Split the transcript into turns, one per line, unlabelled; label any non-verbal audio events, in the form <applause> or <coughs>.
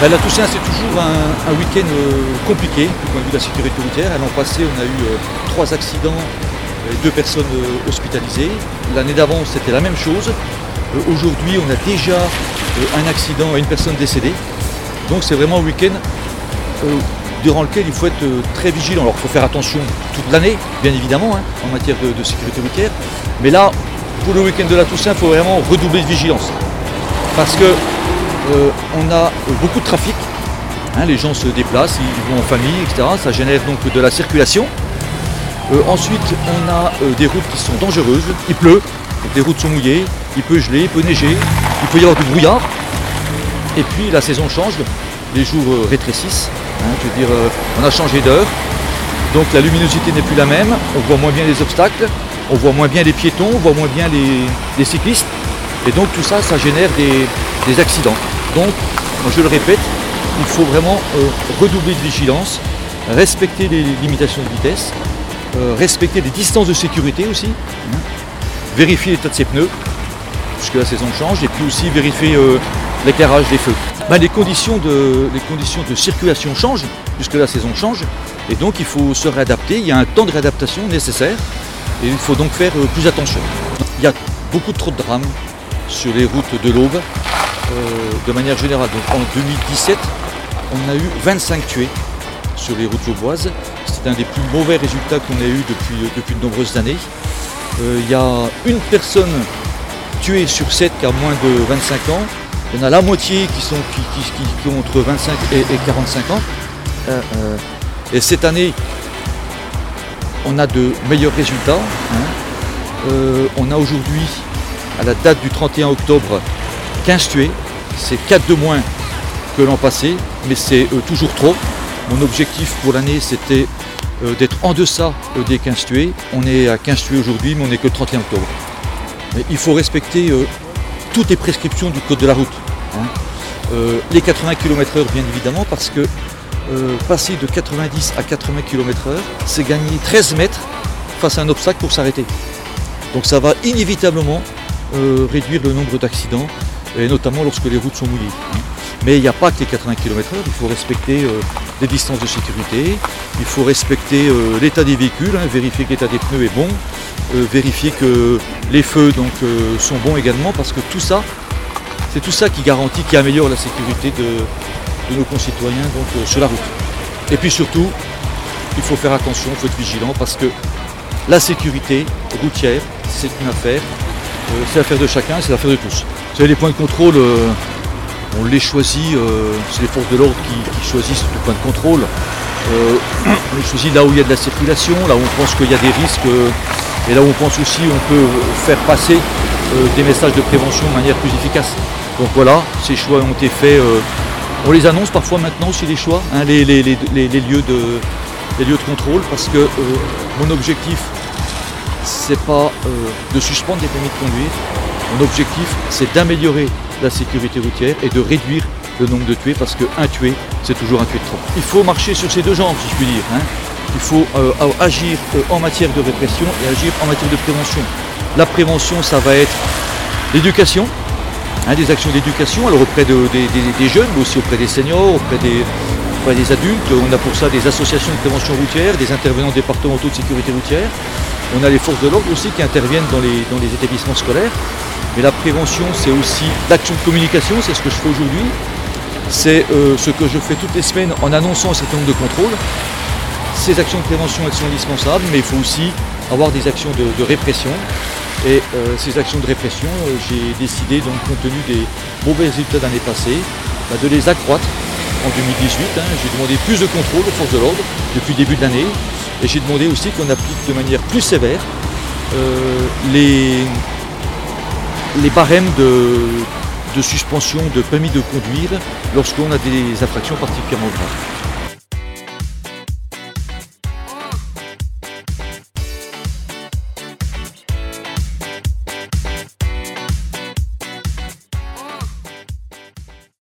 Bah, la Toussaint, c'est toujours un, week-end euh, compliqué du point de vue de la sécurité routière. L'an passé, on a eu euh, trois accidents et deux personnes euh, hospitalisées. L'année d'avant, c'était la même chose. Aujourd'hui, on a déjà un accident et une personne décédée. Donc c'est vraiment un week-end durant lequel il faut être très vigilant. Alors il faut faire attention toute l'année, bien évidemment, hein, en matière de, sécurité routière. Mais là, pour le week-end de la Toussaint, il faut vraiment redoubler de vigilance. Parce que euh, on a beaucoup de trafic. Hein, les gens se déplacent, ils vont en famille, etc. Ça génère donc de la circulation. Euh, ensuite, on a euh, des routes qui sont dangereuses. Il pleut, les routes sont mouillées, il peut geler, il peut neiger, il peut y avoir du brouillard. Et puis la saison change, les jours rétrécissent. Hein, je veux dire, on a changé d'heure, donc la luminosité n'est plus la même, on voit moins bien les obstacles, on voit moins bien les piétons, on voit moins bien les, cyclistes. Et donc tout ça, ça génère des accidents. Donc, je le répète, il faut vraiment euh, redoubler de vigilance, respecter les limitations de vitesse, euh, respecter les distances de sécurité aussi, hein. vérifier l'état de ses pneus, puisque la saison change, et puis aussi vérifier euh, l'éclairage des feux. Ben, les, conditions de, les conditions de circulation changent, puisque la saison change, et donc il faut se réadapter, il y a un temps de réadaptation nécessaire, et il faut donc faire plus attention. Il y a beaucoup trop de drames sur les routes de l'Aube, de manière générale. En 2017, on a eu 25 tués sur les routes auboises. C'est un des plus mauvais résultats qu'on a eu depuis, depuis de nombreuses années. Euh, il y a une personne tuée sur 7 qui a moins de 25 ans. Il y en a la moitié qui, sont, qui, ont entre 25 et, 45 ans. Euh, et cette année, on a de meilleurs résultats. Hein. on a aujourd'hui, à la date du 31 octobre, 15 tués. C'est 4 de moins que l'an passé, mais c'est euh, toujours trop. Mon objectif pour l'année, c'était euh, d'être en deçà euh, des 15 tués. On est à 15 tués aujourd'hui, mais on n'est que le 31 octobre. Mais il faut respecter toutes les prescriptions du code de la route. Hein. les 80 km/h, bien évidemment, parce que passer de 90 à 80 km/h, c'est gagner 13 mètres face à un obstacle pour s'arrêter. Donc ça va inévitablement réduire le nombre d'accidents et notamment lorsque les routes sont mouillées. Mais il n'y a pas que les 80 km/h, il faut respecter euh, les distances de sécurité, il faut respecter euh, l'état des véhicules, hein, vérifier que l'état des pneus est bon, euh, vérifier que les feux donc, sont bons également, parce que tout ça, c'est tout ça qui garantit, qui améliore la sécurité de, nos concitoyens donc, sur la route. Et puis surtout, il faut faire attention, il faut être vigilant, parce que la sécurité routière, c'est une affaire, c'est l'affaire de chacun, c'est l'affaire de tous les points de contrôle, euh, on les choisit, euh, c'est les forces de l'ordre qui, choisissent les points de contrôle. Euh, <coughs> on les choisit là où il y a de la circulation, là où on pense qu'il y a des risques, et là où on pense aussi on peut faire passer des messages de prévention de manière plus efficace. Donc voilà, ces choix ont été faits. on les annonce parfois maintenant aussi les choix, hein, les lieux de contrôle, parce que mon objectif, c'est pas de suspendre les permis de conduire, mon objectif, c'est d'améliorer la sécurité routière et de réduire le nombre de tués parce qu'un tué, c'est toujours un tué de trop. Il faut marcher sur ses deux jambes, si je puis dire. Hein. Il faut euh, agir euh, en matière de répression et agir en matière de prévention. La prévention, ça va être l'éducation, hein, des actions d'éducation, alors auprès des, jeunes, mais aussi auprès des seniors, auprès des adultes. On a pour ça des associations de prévention routière, des intervenants départementaux de sécurité routière. On a les forces de l'ordre aussi qui interviennent dans les, établissements scolaires. Mais la prévention, c'est aussi l'action de communication, c'est ce que je fais aujourd'hui. C'est euh, ce que je fais toutes les semaines en annonçant un certain nombre de contrôles. Ces actions de prévention, elles sont indispensables, mais il faut aussi avoir des actions de, répression. Et euh, ces actions de répression, euh, j'ai décidé, donc, compte tenu des mauvais résultats d'année passée, bah, de les accroître en 2018. Hein. J'ai demandé plus de contrôles aux forces de l'ordre depuis le début de l'année. Et j'ai demandé aussi qu'on applique de manière plus sévère les, les barèmes de, suspension de permis de conduire lorsqu'on a des infractions particulièrement graves.